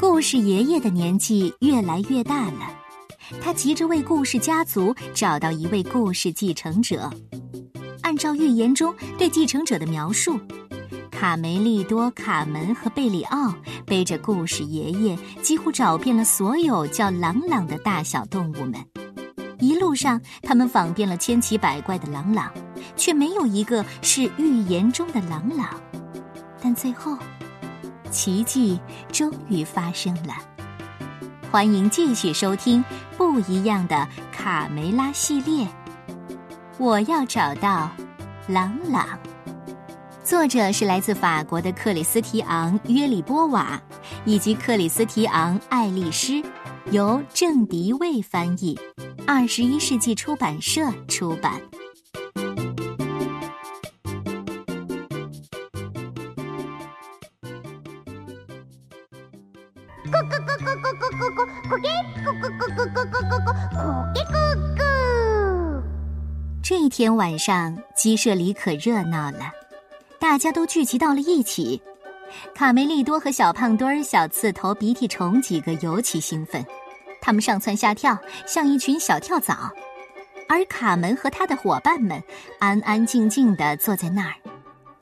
故事爷爷的年纪越来越大了，他急着为故事家族找到一位故事继承者。按照预言中对继承者的描述，卡梅利多、卡门和贝里奥背着故事爷爷，几乎找遍了所有叫朗朗的大小动物们。一路上，他们访遍了千奇百怪的朗朗，却没有一个是预言中的朗朗。但最后。奇迹终于发生了！欢迎继续收听《不一样的卡梅拉》系列。我要找到朗朗。作者是来自法国的克里斯提昂·约里波瓦以及克里斯提昂·爱丽丝，由郑迪卫翻译，二十一世纪出版社出版。咕咕咕咕咕咕咕咕咕咕咕。这一天晚上，鸡舍里可热闹了，大家都聚集到了一起。卡梅利多和小胖墩儿、小刺头、鼻涕虫几个尤其兴奋，他们上蹿下跳，像一群小跳蚤。而卡门和他的伙伴们安安静静的坐在那儿。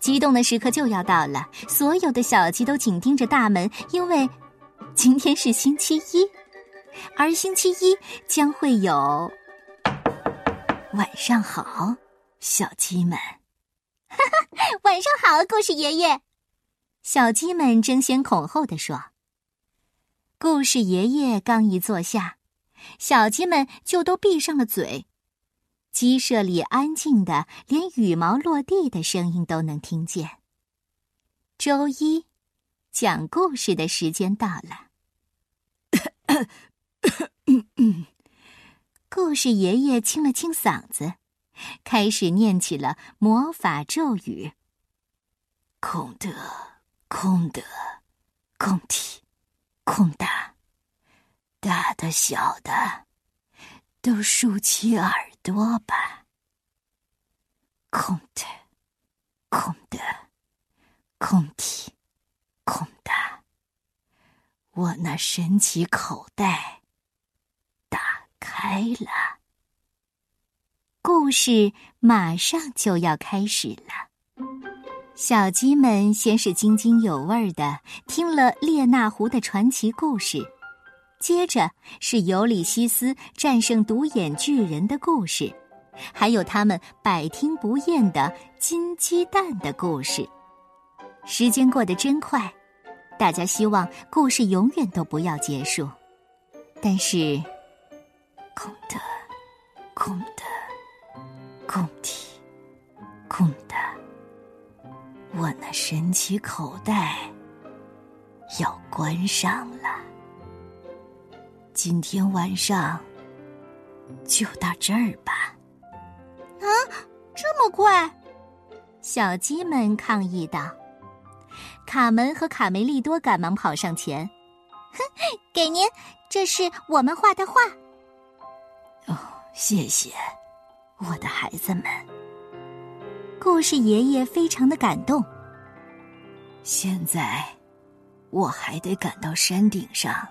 激动的时刻就要到了，所有的小鸡都紧盯着大门，因为。今天是星期一，而星期一将会有。晚上好，小鸡们。哈哈，晚上好，故事爷爷。小鸡们争先恐后的说。故事爷爷刚一坐下，小鸡们就都闭上了嘴。鸡舍里安静的，连羽毛落地的声音都能听见。周一。讲故事的时间到了。故事爷爷清了清嗓子，开始念起了魔法咒语：“空的，空的，空体，空大，大的小的，都竖起耳朵吧。空的，空的，空体。”空的，我那神奇口袋打开了。故事马上就要开始了。小鸡们先是津津有味的听了列那狐的传奇故事，接着是尤里西斯战胜独眼巨人的故事，还有他们百听不厌的金鸡蛋的故事。时间过得真快，大家希望故事永远都不要结束。但是，空的，空的，空体，空的，我那神奇口袋要关上了。今天晚上就到这儿吧。啊，这么快？小鸡们抗议道。卡门和卡梅利多赶忙跑上前，哼，给您，这是我们画的画。哦，谢谢，我的孩子们。故事爷爷非常的感动。现在，我还得赶到山顶上，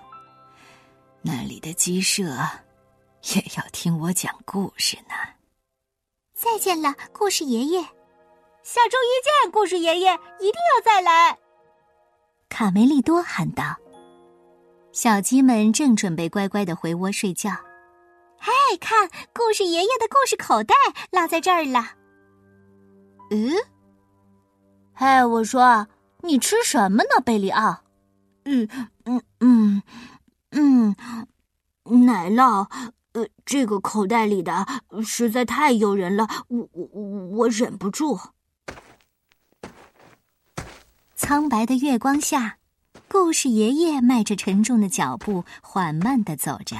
那里的鸡舍也要听我讲故事呢。再见了，故事爷爷。下周一见，故事爷爷一定要再来。卡梅利多喊道：“小鸡们正准备乖乖的回窝睡觉。嘿，看，故事爷爷的故事口袋落在这儿了。嗯，嘿，我说，你吃什么呢，贝里奥？嗯嗯嗯嗯，奶酪。呃，这个口袋里的实在太诱人了，我我我忍不住。苍白的月光下，故事爷爷迈着沉重的脚步，缓慢的走着。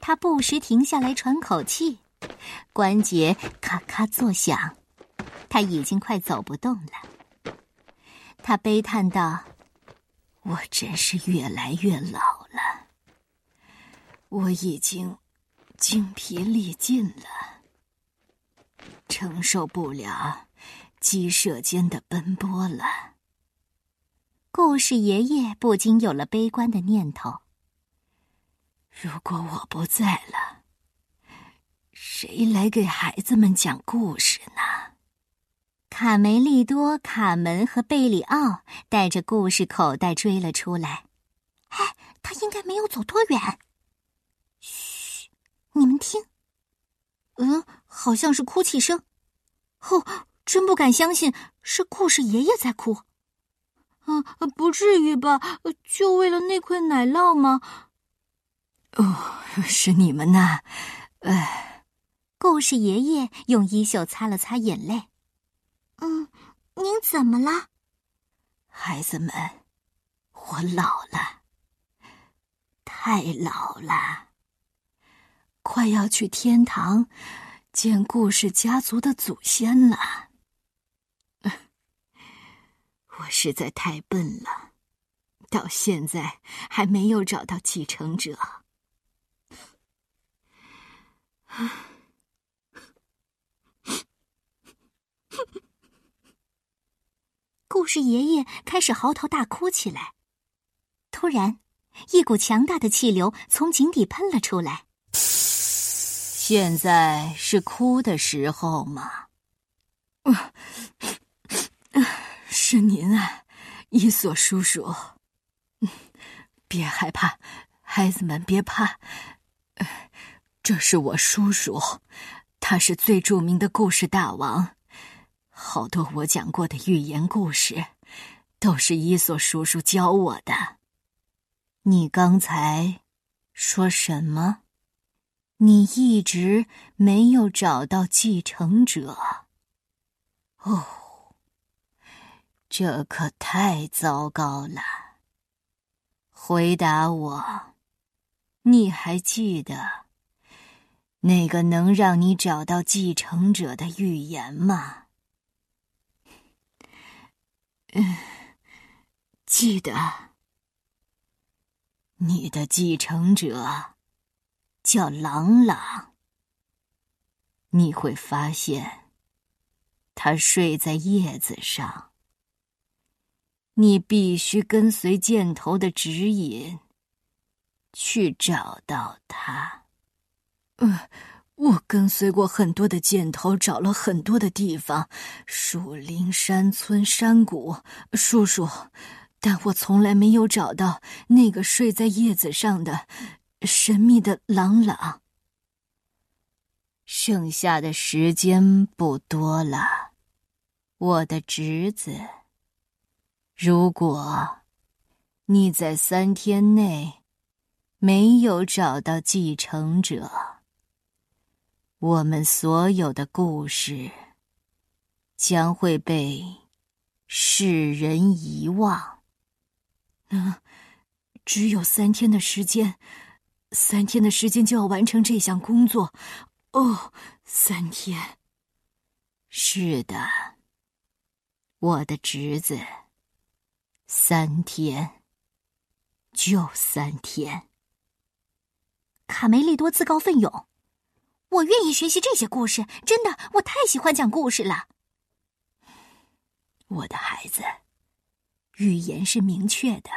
他不时停下来喘口气，关节咔咔作响。他已经快走不动了。他悲叹道：“我真是越来越老了。我已经精疲力尽了，承受不了。”鸡舍间的奔波了。故事爷爷不禁有了悲观的念头。如果我不在了，谁来给孩子们讲故事呢？卡梅利多、卡门和贝里奥带着故事口袋追了出来。哎，他应该没有走多远。嘘，你们听，嗯，好像是哭泣声。哦，真不敢相信是故事爷爷在哭。啊，不至于吧？就为了那块奶酪吗？哦，是你们呐！哎，故事爷爷用衣袖擦了擦眼泪。嗯，您怎么了？孩子们，我老了，太老了，快要去天堂见故事家族的祖先了。我实在太笨了，到现在还没有找到继承者。故事爷爷开始嚎啕大哭起来。突然，一股强大的气流从井底喷了出来。现在是哭的时候吗？是您啊，伊索叔叔。别害怕，孩子们别怕。这是我叔叔，他是最著名的故事大王。好多我讲过的寓言故事，都是伊索叔叔教我的。你刚才说什么？你一直没有找到继承者。哦，这可太糟糕了。回答我，你还记得？那个能让你找到继承者的预言吗？嗯，记得。你的继承者叫朗朗。你会发现，他睡在叶子上。你必须跟随箭头的指引，去找到他。嗯，我跟随过很多的箭头，找了很多的地方，树林、山村、山谷，叔叔，但我从来没有找到那个睡在叶子上的神秘的朗朗。剩下的时间不多了，我的侄子。如果你在三天内没有找到继承者，我们所有的故事将会被世人遗忘。嗯，只有三天的时间，三天的时间就要完成这项工作。哦，三天。是的，我的侄子。三天，就三天。卡梅利多自告奋勇。我愿意学习这些故事，真的，我太喜欢讲故事了。我的孩子，预言是明确的，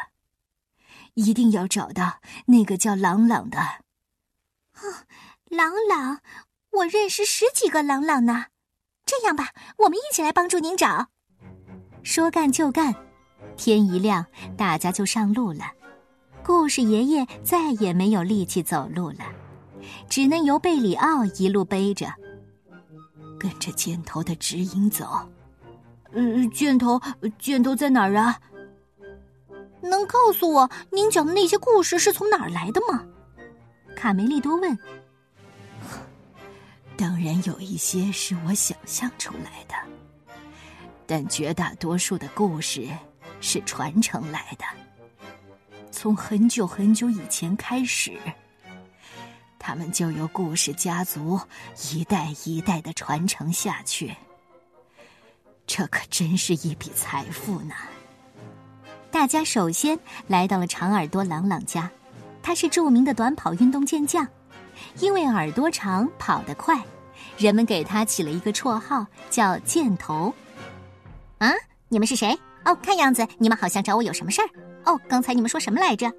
一定要找到那个叫朗朗的。哦，朗朗，我认识十几个朗朗呢。这样吧，我们一起来帮助您找。说干就干，天一亮，大家就上路了。故事爷爷再也没有力气走路了。只能由贝里奥一路背着，跟着箭头的指引走。嗯，箭头，箭头在哪儿啊？能告诉我您讲的那些故事是从哪儿来的吗？卡梅利多问。当然有一些是我想象出来的，但绝大多数的故事是传承来的，从很久很久以前开始。他们就由故事家族一代一代的传承下去，这可真是一笔财富呢。大家首先来到了长耳朵朗朗家，他是著名的短跑运动健将，因为耳朵长跑得快，人们给他起了一个绰号叫“箭头”。啊，你们是谁？哦，看样子你们好像找我有什么事儿。哦，刚才你们说什么来着？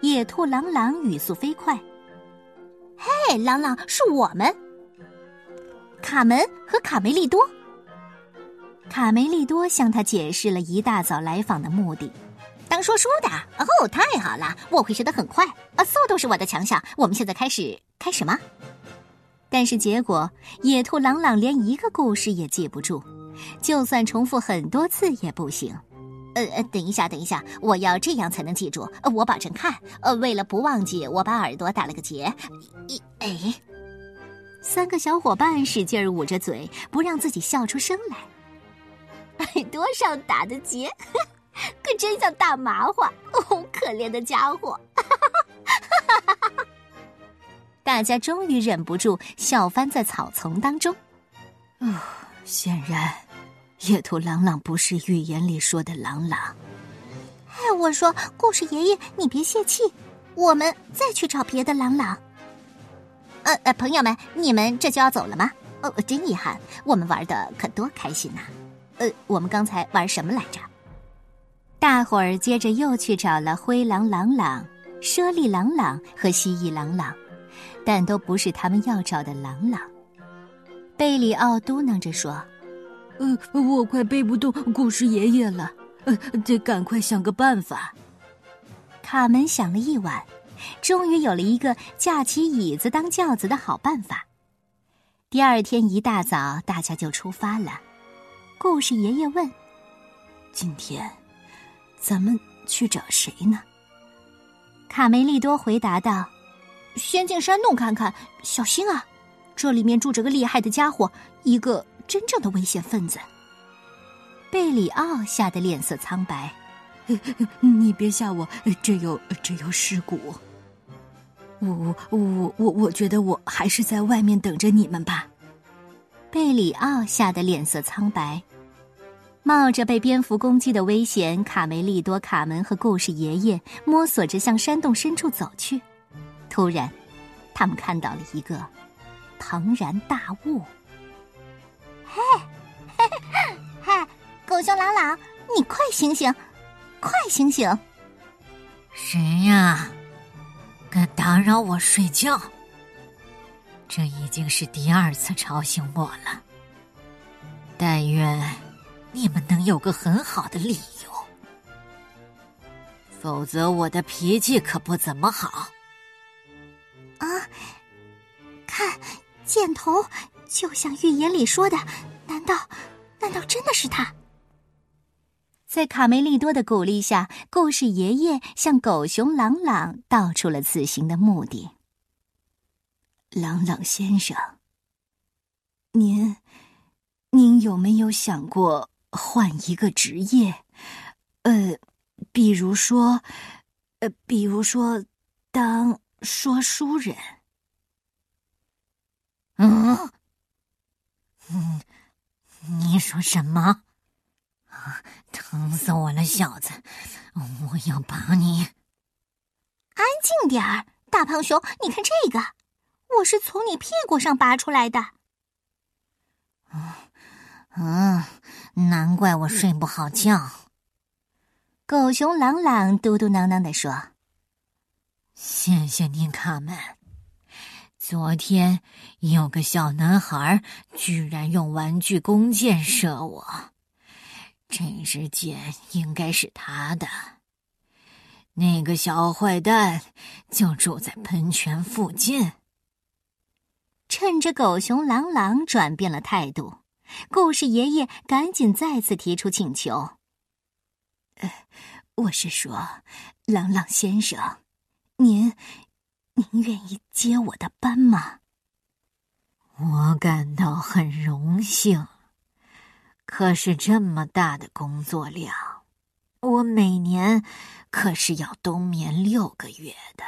野兔朗朗语速飞快。嘿，朗朗，是我们，卡门和卡梅利多。卡梅利多向他解释了一大早来访的目的。当说书的哦，太好了，我会学得很快啊，速度是我的强项。我们现在开始，开始吗？但是结果，野兔朗朗连一个故事也记不住，就算重复很多次也不行。呃呃，等一下，等一下，我要这样才能记住。我保证看。呃，为了不忘记，我把耳朵打了个结。一哎，三个小伙伴使劲捂着嘴，不让自己笑出声来。耳朵上打的结。可真像大麻花哦！可怜的家伙，大家终于忍不住笑翻在草丛当中。哦，显然，野兔朗朗不是预言里说的朗朗。哎，我说，故事爷爷，你别泄气，我们再去找别的朗朗。呃呃，朋友们，你们这就要走了吗？哦，真遗憾，我们玩的可多开心呐！呃，我们刚才玩什么来着？大伙儿接着又去找了灰狼朗朗、猞猁朗朗和蜥蜴朗朗，但都不是他们要找的朗朗。贝里奥嘟囔着说：“呃，我快背不动故事爷爷了，呃，得赶快想个办法。”卡门想了一晚，终于有了一个架起椅子当轿子的好办法。第二天一大早，大家就出发了。故事爷爷问：“今天？”咱们去找谁呢？卡梅利多回答道：“先进山洞看看，小心啊！这里面住着个厉害的家伙，一个真正的危险分子。”贝里奥吓得脸色苍白：“ 你别吓我，这有这有尸骨。我我我我我觉得我还是在外面等着你们吧。”贝里奥吓得脸色苍白。冒着被蝙蝠攻击的危险，卡梅利多、卡门和故事爷爷摸索着向山洞深处走去。突然，他们看到了一个庞然大物。嘿，嘿，嘿，狗熊朗朗，你快醒醒，快醒醒！谁呀？敢打扰我睡觉？这已经是第二次吵醒我了。但愿。你们能有个很好的理由，否则我的脾气可不怎么好。啊，看箭头，就像预言里说的，难道，难道真的是他？在卡梅利多的鼓励下，故事爷爷向狗熊朗朗道出了此行的目的。朗朗先生，您，您有没有想过？换一个职业，呃，比如说，呃，比如说，当说书人。嗯，嗯，你说什么？啊疼死我了，小子！我要把你……安静点儿，大胖熊，你看这个，我是从你屁股上拔出来的。嗯，难怪我睡不好觉。狗熊朗朗嘟嘟囔囔的说：“谢谢你，卡门。昨天有个小男孩居然用玩具弓箭射我，这支箭应该是他的。那个小坏蛋就住在喷泉附近。”趁着狗熊朗朗转变了态度。故事爷爷赶紧再次提出请求。呃，我是说，朗朗先生，您，您愿意接我的班吗？我感到很荣幸，可是这么大的工作量，我每年可是要冬眠六个月的。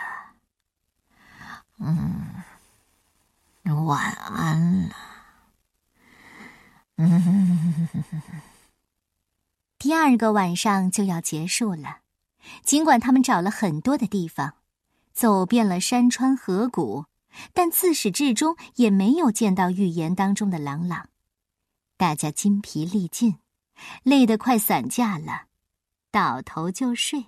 嗯，晚安了。嗯 第二个晚上就要结束了，尽管他们找了很多的地方，走遍了山川河谷，但自始至终也没有见到预言当中的朗朗。大家筋疲力尽，累得快散架了，倒头就睡。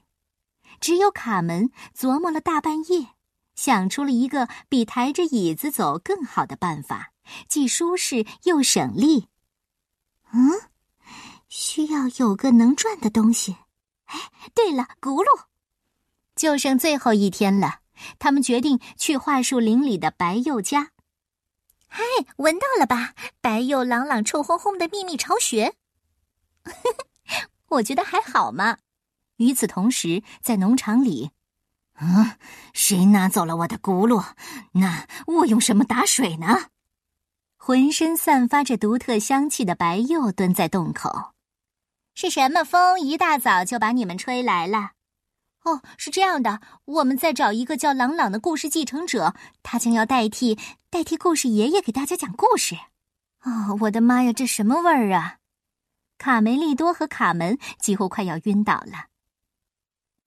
只有卡门琢磨了大半夜，想出了一个比抬着椅子走更好的办法，既舒适又省力。嗯，需要有个能转的东西。哎，对了，轱辘。就剩最后一天了，他们决定去桦树林里的白鼬家。嗨，闻到了吧？白鼬朗朗、臭烘烘的秘密巢穴。我觉得还好嘛。与此同时，在农场里，啊，谁拿走了我的轱辘？那我用什么打水呢？浑身散发着独特香气的白鼬蹲在洞口。是什么风一大早就把你们吹来了？哦，是这样的，我们在找一个叫朗朗的故事继承者，他将要代替代替故事爷爷给大家讲故事。哦，我的妈呀，这什么味儿啊！卡梅利多和卡门几乎快要晕倒了。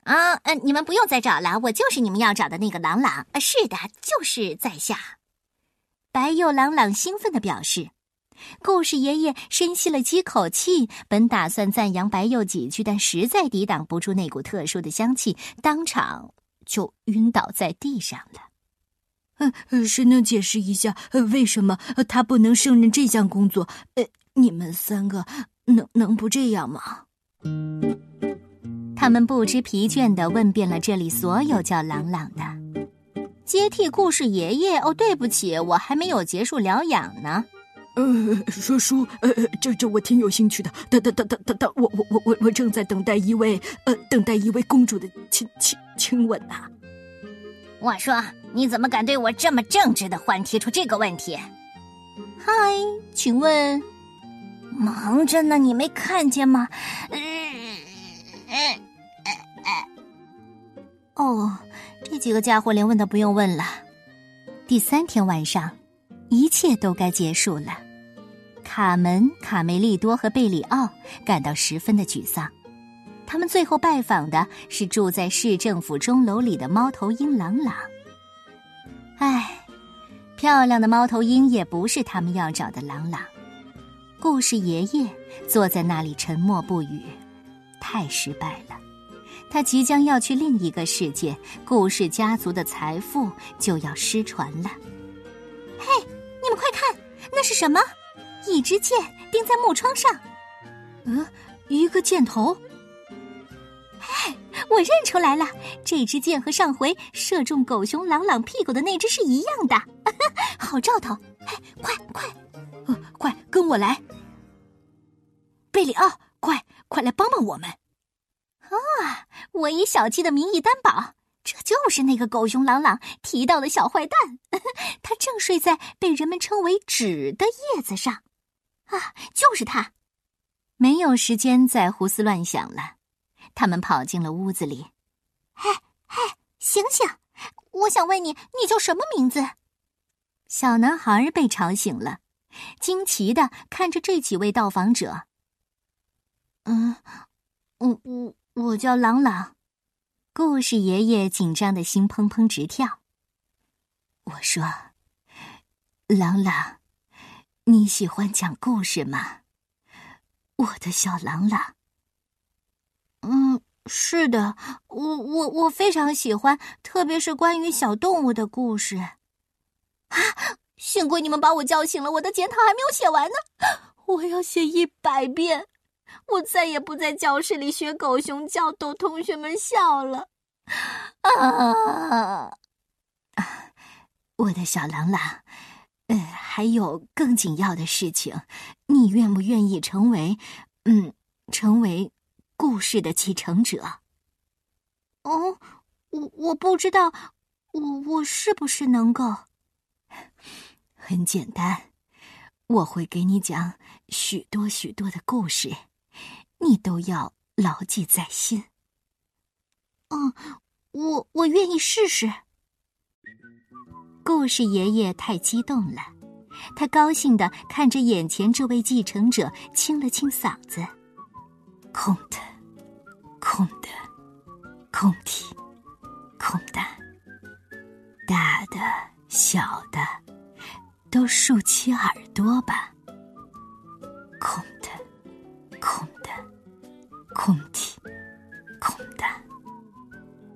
啊，嗯，你们不用再找了，我就是你们要找的那个朗朗。是的，就是在下。白鼬朗朗兴奋的表示。故事爷爷深吸了几口气，本打算赞扬白鼬几句，但实在抵挡不住那股特殊的香气，当场就晕倒在地上了。呃，谁能解释一下，呃，为什么他不能胜任这项工作？呃，你们三个能能不这样吗？他们不知疲倦的问遍了这里所有叫朗朗的，接替故事爷爷。哦，对不起，我还没有结束疗养呢。呃，说书，呃，这这我挺有兴趣的。等等等等等等，我我我我我正在等待一位，呃，等待一位公主的亲亲亲吻呢。我说，你怎么敢对我这么正直的欢提出这个问题？嗨，请问，忙着呢，你没看见吗？嗯嗯嗯哦，这几个家伙连问都不用问了。第三天晚上，一切都该结束了。卡门、卡梅利多和贝里奥感到十分的沮丧。他们最后拜访的是住在市政府钟楼里的猫头鹰朗朗。唉，漂亮的猫头鹰也不是他们要找的朗朗。故事爷爷坐在那里沉默不语，太失败了。他即将要去另一个世界，故事家族的财富就要失传了。嘿，你们快看，那是什么？一支箭钉在木窗上，嗯，一个箭头。哎，我认出来了，这支箭和上回射中狗熊朗朗屁股的那只是一样的，好兆头！哎，快快，呃，快跟我来！贝里奥，快快来帮帮我们！啊，我以小鸡的名义担保，这就是那个狗熊朗朗提到的小坏蛋，他正睡在被人们称为纸的叶子上。啊，就是他！没有时间再胡思乱想了，他们跑进了屋子里。嘿，嘿，醒醒！我想问你，你叫什么名字？小男孩被吵醒了，惊奇的看着这几位到访者。嗯，我我我叫朗朗。故事爷爷紧张的心砰砰直跳。我说，朗朗。你喜欢讲故事吗，我的小朗朗？嗯，是的，我我我非常喜欢，特别是关于小动物的故事。啊，幸亏你们把我叫醒了，我的检讨还没有写完呢，我要写一百遍。我再也不在教室里学狗熊叫，逗同学们笑了。啊，我的小朗朗。呃，还有更紧要的事情，你愿不愿意成为，嗯，成为故事的继承者？哦，我我不知道，我我是不是能够？很简单，我会给你讲许多许多的故事，你都要牢记在心。嗯，我我愿意试试。故事爷爷太激动了，他高兴的看着眼前这位继承者，清了清嗓子：“空的，空的，空体，空的，大的、小的，都竖起耳朵吧。”空的，空的，空体，空的。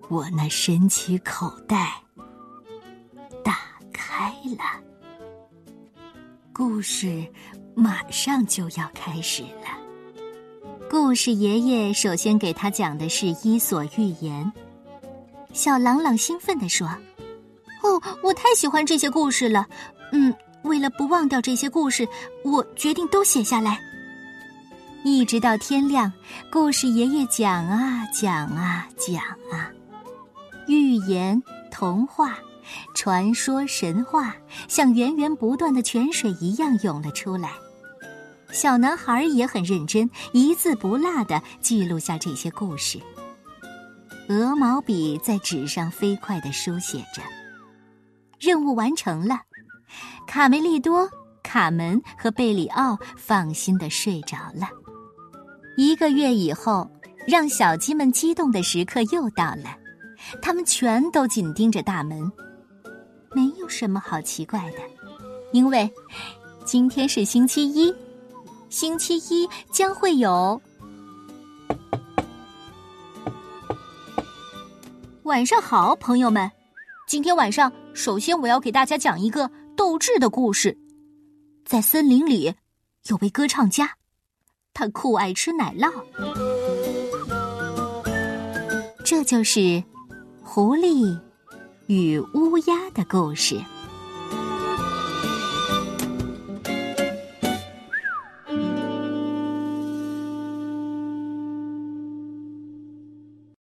我那神奇口袋故事马上就要开始了。故事爷爷首先给他讲的是《伊索寓言》。小朗朗兴奋地说：“哦，我太喜欢这些故事了。嗯，为了不忘掉这些故事，我决定都写下来。”一直到天亮，故事爷爷讲啊讲啊讲啊，寓言、童话、传说、神话，像源源不断的泉水一样涌了出来。小男孩也很认真，一字不落的记录下这些故事。鹅毛笔在纸上飞快的书写着。任务完成了，卡梅利多、卡门和贝里奥放心的睡着了。一个月以后，让小鸡们激动的时刻又到了，他们全都紧盯着大门。什么好奇怪的，因为今天是星期一。星期一将会有。晚上好，朋友们。今天晚上，首先我要给大家讲一个斗智的故事。在森林里，有位歌唱家，他酷爱吃奶酪。这就是狐狸与乌鸦的故事。